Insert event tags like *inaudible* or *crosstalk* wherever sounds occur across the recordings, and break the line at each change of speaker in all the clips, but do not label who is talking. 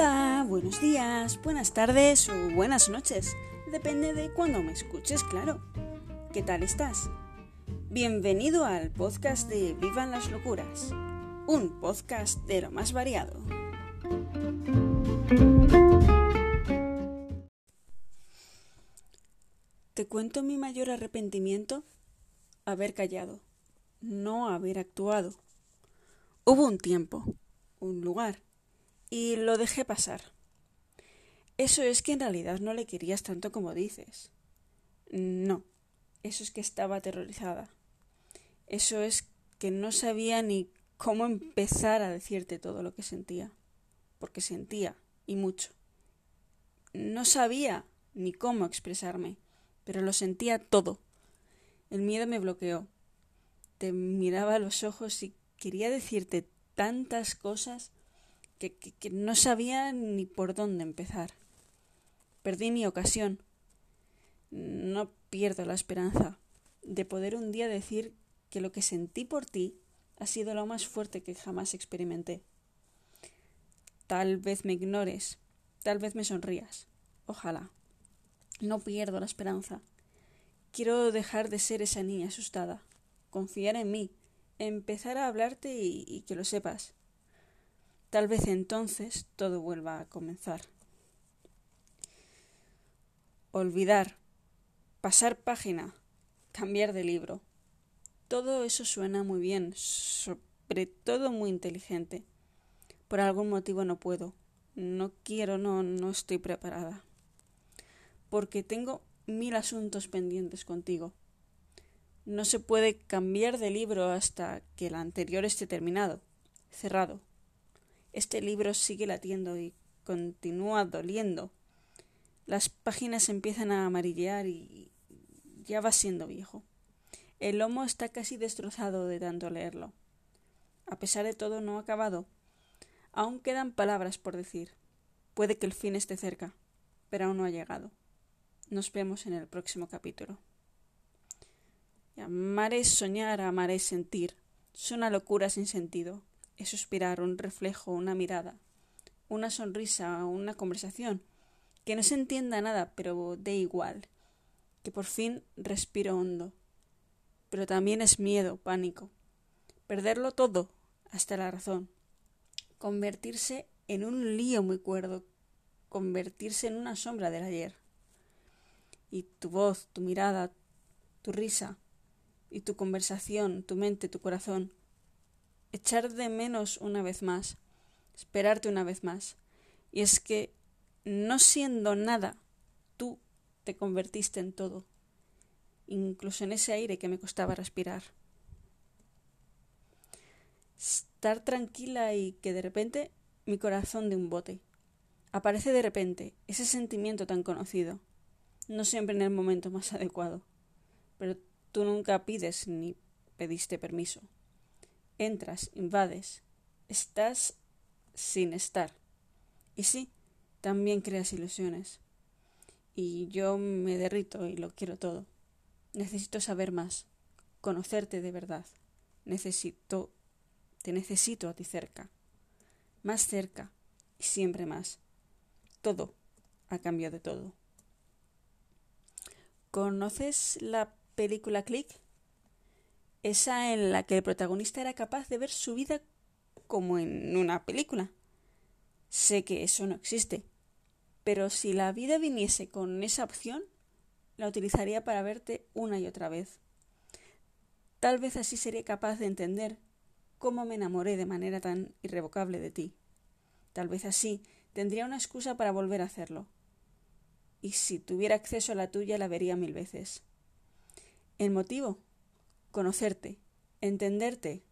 Hola, buenos días, buenas tardes o buenas noches. Depende de cuándo me escuches, claro. ¿Qué tal estás? Bienvenido al podcast de Vivan las Locuras, un podcast de lo más variado. Te cuento mi mayor arrepentimiento, haber callado, no haber actuado. Hubo un tiempo, un lugar, y lo dejé pasar. Eso es que en realidad no le querías tanto como dices. No, eso es que estaba aterrorizada. Eso es que no sabía ni cómo empezar a decirte todo lo que sentía, porque sentía, y mucho. No sabía ni cómo expresarme, pero lo sentía todo. El miedo me bloqueó. Te miraba a los ojos y quería decirte tantas cosas que, no sabía ni por dónde empezar. Perdí mi ocasión. No pierdo la esperanza de poder un día decir que lo que sentí por ti ha sido lo más fuerte que jamás experimenté. Tal vez me ignores, tal vez me sonrías. Ojalá. No pierdo la esperanza. Quiero dejar de ser esa niña asustada, confiar en mí, empezar a hablarte y que lo sepas. Tal vez entonces todo vuelva a comenzar. Olvidar, pasar página, cambiar de libro. Todo eso suena muy bien, sobre todo muy inteligente. Por algún motivo no puedo. No quiero, no, no estoy preparada. Porque tengo mil asuntos pendientes contigo. No se puede cambiar de libro hasta que el anterior esté terminado, cerrado. Este libro sigue latiendo y continúa doliendo. Las páginas empiezan a amarillear y ya va siendo viejo. El lomo está casi destrozado de tanto leerlo. A pesar de todo, no ha acabado. Aún quedan palabras por decir. Puede que el fin esté cerca, pero aún no ha llegado. Nos vemos en el próximo capítulo. amar es soñar, amar es sentir. Es una locura sin sentido es suspirar, un reflejo, una mirada, una sonrisa, una conversación, que no se entienda nada, pero de igual, que por fin respiro hondo. Pero también es miedo, pánico, perderlo todo, hasta la razón, convertirse en un lío muy cuerdo, convertirse en una sombra del ayer. Y tu voz, tu mirada, tu risa, y tu conversación, tu mente, tu corazón, echar de menos una vez más, esperarte una vez más. Y es que, no siendo nada, tú te convertiste en todo, incluso en ese aire que me costaba respirar. Estar tranquila y que de repente mi corazón de un bote. Aparece de repente ese sentimiento tan conocido, no siempre en el momento más *laughs* adecuado, pero tú nunca pides ni pediste permiso. Entras, invades, estás sin estar. Y sí, también creas ilusiones. Y yo me derrito y lo quiero todo. Necesito saber más, conocerte de verdad. Necesito, te necesito a ti cerca. Más cerca y siempre más. Todo a cambio de todo. ¿Conoces la película Click? Esa en la que el protagonista era capaz de ver su vida como en una película. Sé que eso no existe, pero si la vida viniese con esa opción, la utilizaría para verte una y otra vez. Tal vez así sería capaz de entender cómo me enamoré de manera tan irrevocable de ti. Tal vez así tendría una excusa para volver a hacerlo. Y si tuviera acceso a la tuya la vería mil veces. El motivo conocerte, entenderte.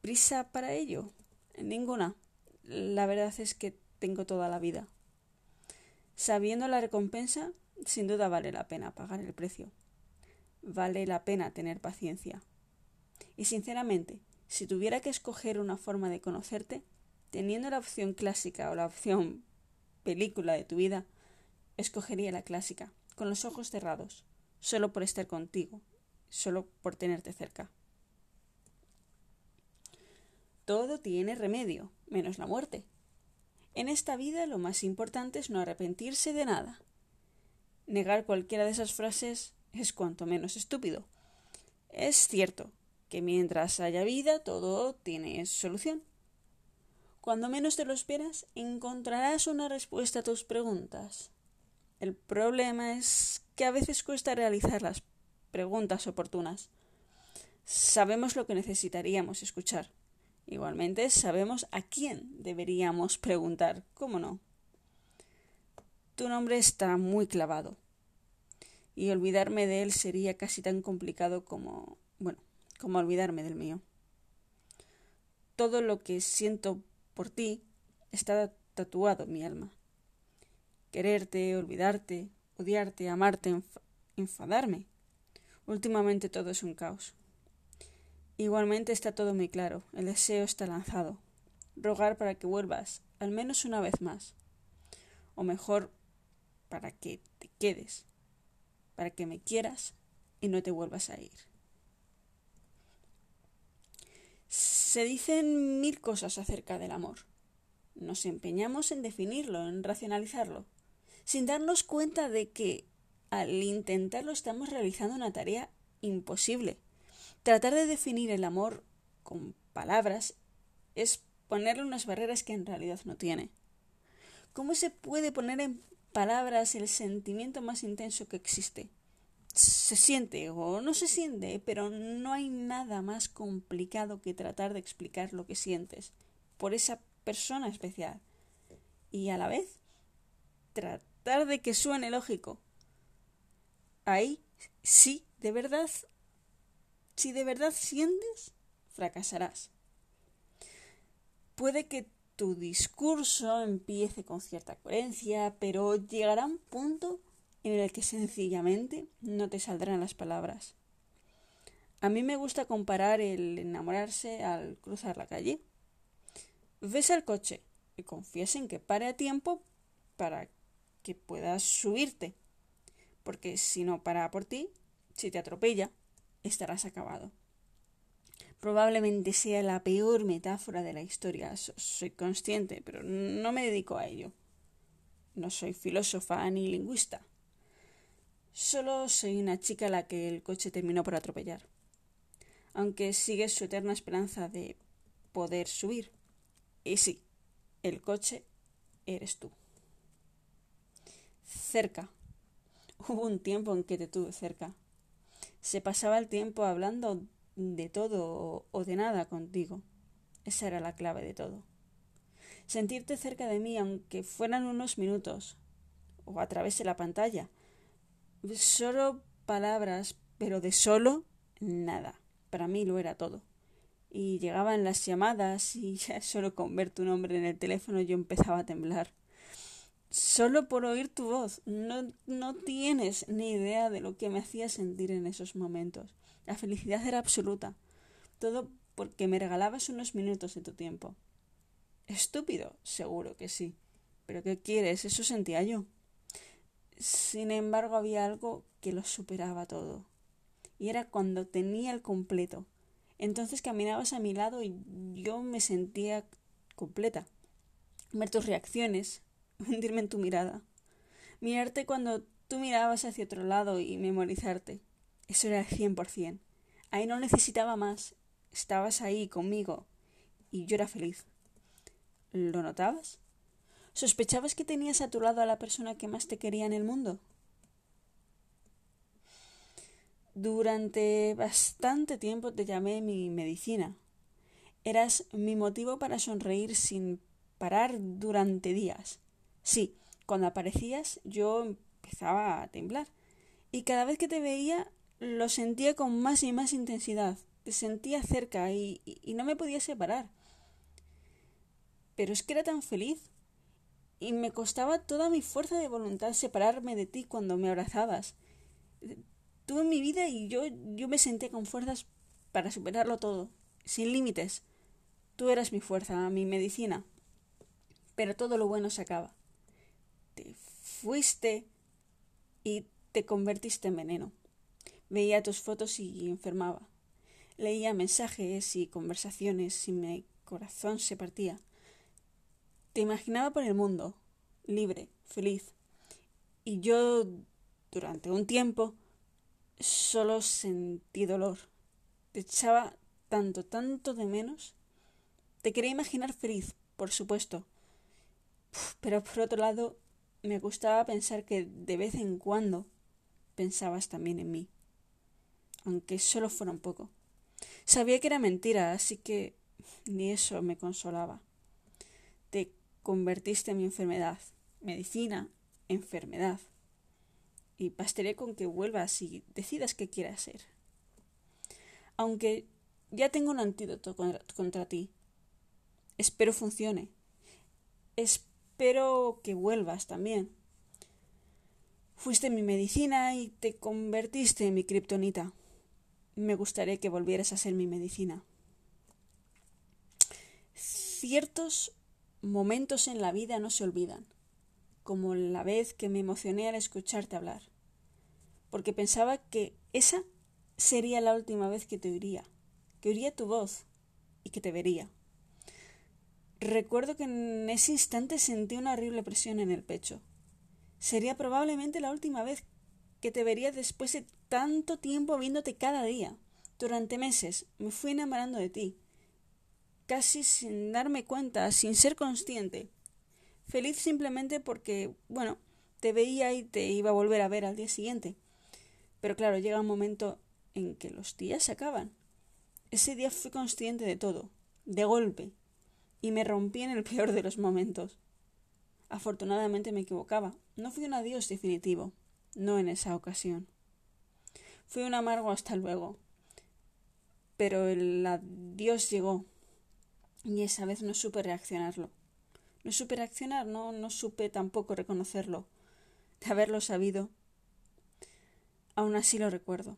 ¿Prisa para ello? Ninguna. La verdad es que tengo toda la vida. Sabiendo la recompensa, sin duda vale la pena pagar el precio. Vale la pena tener paciencia. Y sinceramente, si tuviera que escoger una forma de conocerte, teniendo la opción clásica o la opción película de tu vida, escogería la clásica, con los ojos cerrados, solo por estar contigo, solo por tenerte cerca. Todo tiene remedio, menos la muerte. En esta vida lo más importante es no arrepentirse de nada. Negar cualquiera de esas frases es cuanto menos estúpido. Es cierto que mientras haya vida todo tiene solución. Cuando menos te lo esperas, encontrarás una respuesta a tus preguntas. El problema es que a veces cuesta realizar las preguntas oportunas. Sabemos lo que necesitaríamos escuchar. Igualmente sabemos a quién deberíamos preguntar. ¿Cómo no? Tu nombre está muy clavado. Y olvidarme de él sería casi tan complicado como. bueno, como olvidarme del mío. Todo lo que siento por ti está tatuado en mi alma. Quererte, olvidarte, odiarte, amarte, enfadarme. Últimamente todo es un caos. Igualmente está todo muy claro, el deseo está lanzado. Rogar para que vuelvas, al menos una vez más. O mejor, para que te quedes, para que me quieras y no te vuelvas a ir. Se dicen mil cosas acerca del amor. Nos empeñamos en definirlo, en racionalizarlo, sin darnos cuenta de que al intentarlo estamos realizando una tarea imposible. Tratar de definir el amor con palabras es ponerle unas barreras que en realidad no tiene. ¿Cómo se puede poner en palabras el sentimiento más intenso que existe? Se siente o no se siente, pero no hay nada más complicado que tratar de explicar lo que sientes por esa persona especial. Y a la vez, tratar de que suene lógico, ahí sí, de verdad, si de verdad sientes, fracasarás. Puede que tu discurso empiece con cierta coherencia, pero llegará un punto en el que sencillamente no te saldrán las palabras. A mí me gusta comparar el enamorarse al cruzar la calle. Ves al coche y confías en que pare a tiempo para que puedas subirte porque si no para por ti, si te atropella, estarás acabado. Probablemente sea la peor metáfora de la historia, soy consciente, pero no me dedico a ello. No soy filósofa ni lingüista. Solo soy una chica a la que el coche terminó por atropellar. Aunque sigue su eterna esperanza de poder subir. Y sí, el coche eres tú. Cerca, Hubo un tiempo en que te tuve cerca. Se pasaba el tiempo hablando de todo o de nada contigo. Esa era la clave de todo. Sentirte cerca de mí, aunque fueran unos minutos, o a través de la pantalla. Solo palabras, pero de solo nada. Para mí lo era todo. Y llegaban las llamadas y ya solo con ver tu nombre en el teléfono yo empezaba a temblar solo por oír tu voz. No, no tienes ni idea de lo que me hacía sentir en esos momentos. La felicidad era absoluta. Todo porque me regalabas unos minutos de tu tiempo. Estúpido, seguro que sí. Pero ¿qué quieres? Eso sentía yo. Sin embargo, había algo que lo superaba todo. Y era cuando tenía el completo. Entonces caminabas a mi lado y yo me sentía completa. Ver tus reacciones, *laughs* hundirme en tu mirada. Mirarte cuando tú mirabas hacia otro lado y memorizarte. Eso era el cien por cien. Ahí no necesitaba más. Estabas ahí conmigo y yo era feliz. ¿Lo notabas? ¿Sospechabas que tenías a tu lado a la persona que más te quería en el mundo? Durante bastante tiempo te llamé mi medicina. Eras mi motivo para sonreír sin parar durante días. Sí, cuando aparecías yo empezaba a temblar. Y cada vez que te veía lo sentía con más y más intensidad. Te sentía cerca y, y no me podía separar. Pero es que era tan feliz. Y me costaba toda mi fuerza de voluntad separarme de ti cuando me abrazabas. En mi vida y yo, yo me sentía con fuerzas para superarlo todo, sin límites. Tú eras mi fuerza, mi medicina. Pero todo lo bueno se acaba te fuiste y te convertiste en veneno. Veía tus fotos y enfermaba. Leía mensajes y conversaciones y mi corazón se partía. Te imaginaba por el mundo, libre, feliz. Y yo, durante un tiempo, solo sentí dolor. Te echaba tanto, tanto de menos. Te quería imaginar feliz, por supuesto. Pero por otro lado, me gustaba pensar que de vez en cuando pensabas también en mí. Aunque solo fuera un poco. Sabía que era mentira, así que ni eso me consolaba. Te convertiste en mi enfermedad. Medicina, enfermedad. Y pastaré con que vuelvas y decidas qué quieras ser. Aunque ya tengo un antídoto contra, ti. Espero funcione. Espero que vuelvas también. Fuiste mi medicina y te convertiste en mi kriptonita. Me gustaría que volvieras a ser mi medicina. Ciertos momentos en la vida no se olvidan, como la vez que me emocioné al escucharte hablar, porque pensaba que esa sería la última vez que te oiría, que oiría tu voz y que te vería. Recuerdo que en ese instante sentí una horrible presión en el pecho. Sería probablemente la última vez que te vería después de tanto tiempo viéndote cada día. Durante meses me fui enamorando de ti, casi sin darme cuenta, sin ser consciente. Feliz simplemente porque, bueno, te veía y te iba a volver a ver al día siguiente. Pero claro, llega un momento en que los días se acaban. Ese día fui consciente de todo, de golpe, y me rompí en el peor de los momentos. Afortunadamente me equivocaba. No fui un adiós definitivo, no en esa ocasión. Fui un amargo hasta luego. Pero el adiós llegó, y esa vez no supe reaccionarlo. No supe reaccionar, no, no supe tampoco reconocerlo. De haberlo sabido. Aún así lo recuerdo.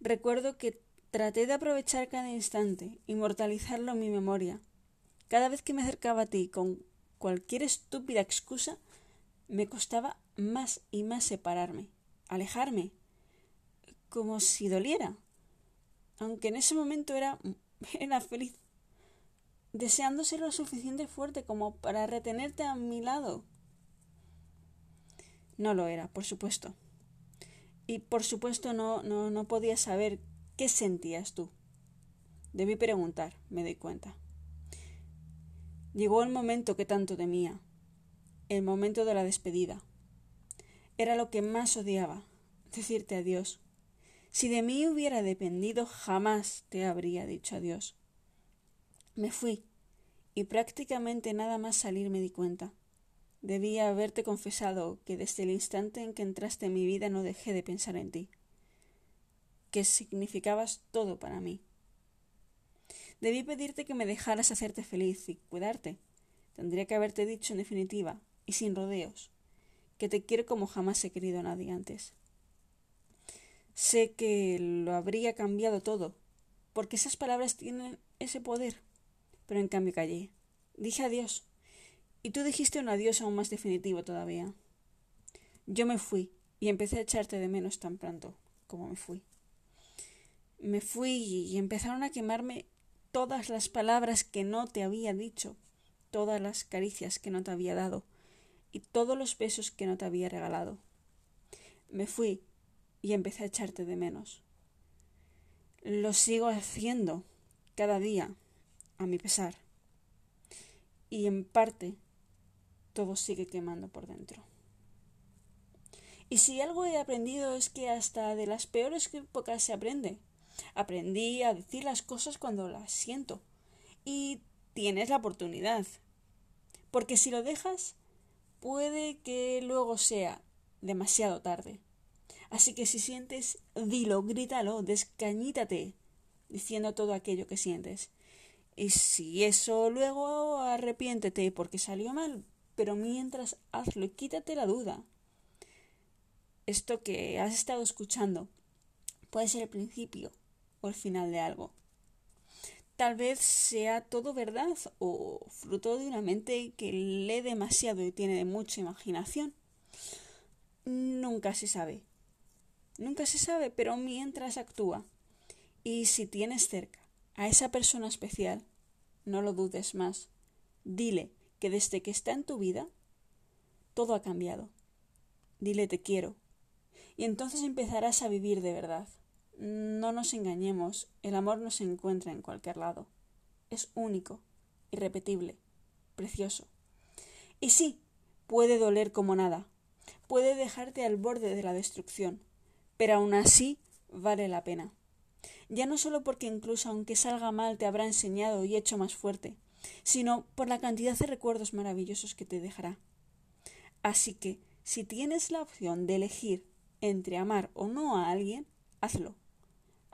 Recuerdo que traté de aprovechar cada instante, inmortalizarlo en mi memoria. Cada vez que me acercaba a ti con cualquier estúpida excusa, me costaba más y más separarme, alejarme, como si doliera. Aunque en ese momento era, *laughs* era feliz, deseando ser lo suficiente fuerte como para retenerte a mi lado. No lo era, por supuesto. Y por supuesto no, no, no podía saber qué sentías tú. Debí preguntar, me doy cuenta. Llegó el momento que tanto temía, el momento de la despedida. Era lo que más odiaba, decirte adiós. Si de mí hubiera dependido, jamás te habría dicho adiós. Me fui, y prácticamente nada más salir me di cuenta. Debía haberte confesado que desde el instante en que entraste en mi vida no dejé de pensar en ti, que significabas todo para mí. Debí pedirte que me dejaras hacerte feliz y cuidarte. Tendría que haberte dicho en definitiva, y sin rodeos, que te quiero como jamás he querido a nadie antes. Sé que lo habría cambiado todo, porque esas palabras tienen ese poder, pero en cambio callé. Dije adiós y tú dijiste un adiós aún más definitivo todavía. Yo me fui y empecé a echarte de menos tan pronto como me fui. Me fui y empezaron a quemarme todas las palabras que no te había dicho, todas las caricias que no te había dado y todos los besos que no te había regalado. Me fui y empecé a echarte de menos. Lo sigo haciendo cada día, a mi pesar. Y en parte todo sigue quemando por dentro. Y si algo he aprendido es que hasta de las peores épocas se aprende. Aprendí a decir las cosas cuando las siento. Y tienes la oportunidad. Porque si lo dejas, puede que luego sea demasiado tarde. Así que si sientes, dilo, grítalo, descañítate, diciendo todo aquello que sientes. Y si eso luego arrepiéntete porque salió mal, pero mientras hazlo y quítate la duda. Esto que has estado escuchando puede ser el principio o el final de algo. Tal vez sea todo verdad o fruto de una mente que lee demasiado y tiene mucha imaginación. Nunca se sabe. Nunca se sabe, pero mientras actúa. Y si tienes cerca a esa persona especial, no lo dudes más. Dile que desde que está en tu vida, todo ha cambiado. Dile te quiero. Y entonces empezarás a vivir de verdad. No nos engañemos, el amor no se encuentra en cualquier lado. Es único, irrepetible, precioso. Y sí, puede doler como nada, puede dejarte al borde de la destrucción, pero aún así vale la pena. Ya no solo porque incluso aunque salga mal te habrá enseñado y hecho más fuerte, sino por la cantidad de recuerdos maravillosos que te dejará. Así que, si tienes la opción de elegir entre amar o no a alguien, hazlo.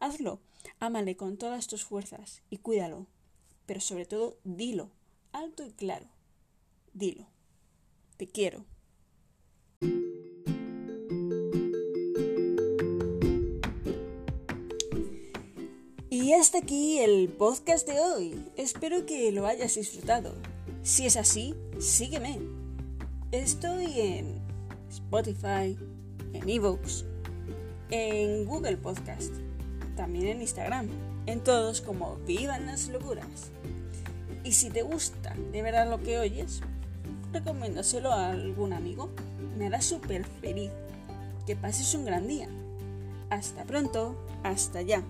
Hazlo, ámale con todas tus fuerzas y cuídalo. Pero sobre todo, dilo, alto y claro. Dilo. Te quiero. Y hasta aquí el podcast de hoy. Espero que lo hayas disfrutado. Si es así, sígueme. Estoy en Spotify, en Evox, en Google Podcast, también en Instagram, en todos como Vivan las Locuras. Y si te gusta de verdad lo que oyes, recomiéndaselo a algún amigo. Me hará súper feliz. Que pases un gran día. Hasta pronto, hasta ya.